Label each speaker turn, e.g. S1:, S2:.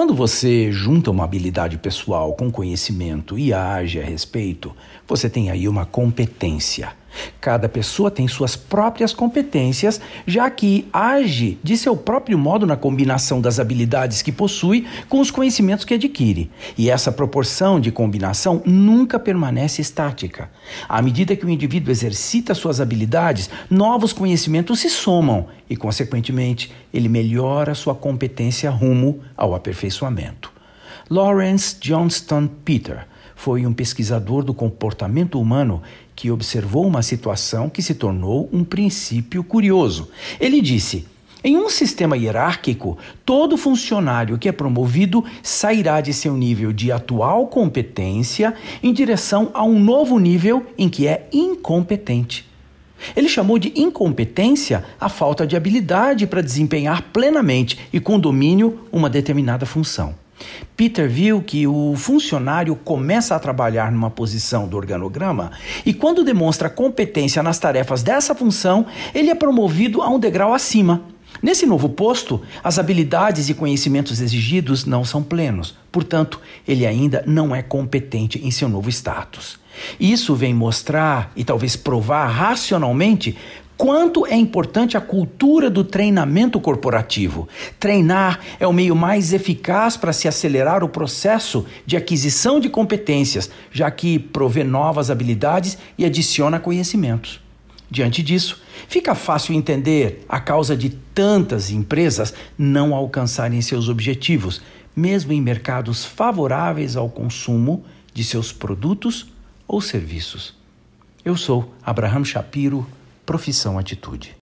S1: Quando você junta uma habilidade pessoal com conhecimento e age a respeito, você tem aí uma competência. Cada pessoa tem suas próprias competências, já que age de seu próprio modo na combinação das habilidades que possui com os conhecimentos que adquire. E essa proporção de combinação nunca permanece estática. À medida que o indivíduo exercita suas habilidades, novos conhecimentos se somam e, consequentemente, ele melhora sua competência rumo ao aperfeiçoamento. Lawrence Johnston Peter foi um pesquisador do comportamento humano que observou uma situação que se tornou um princípio curioso. Ele disse: em um sistema hierárquico, todo funcionário que é promovido sairá de seu nível de atual competência em direção a um novo nível em que é incompetente. Ele chamou de incompetência a falta de habilidade para desempenhar plenamente e com domínio uma determinada função. Peter viu que o funcionário começa a trabalhar numa posição do organograma e, quando demonstra competência nas tarefas dessa função, ele é promovido a um degrau acima. Nesse novo posto, as habilidades e conhecimentos exigidos não são plenos, portanto, ele ainda não é competente em seu novo status. Isso vem mostrar e talvez provar racionalmente quanto é importante a cultura do treinamento corporativo. Treinar é o meio mais eficaz para se acelerar o processo de aquisição de competências, já que provê novas habilidades e adiciona conhecimentos. Diante disso, fica fácil entender a causa de tantas empresas não alcançarem seus objetivos, mesmo em mercados favoráveis ao consumo de seus produtos ou serviços. Eu sou Abraham Shapiro profissão atitude.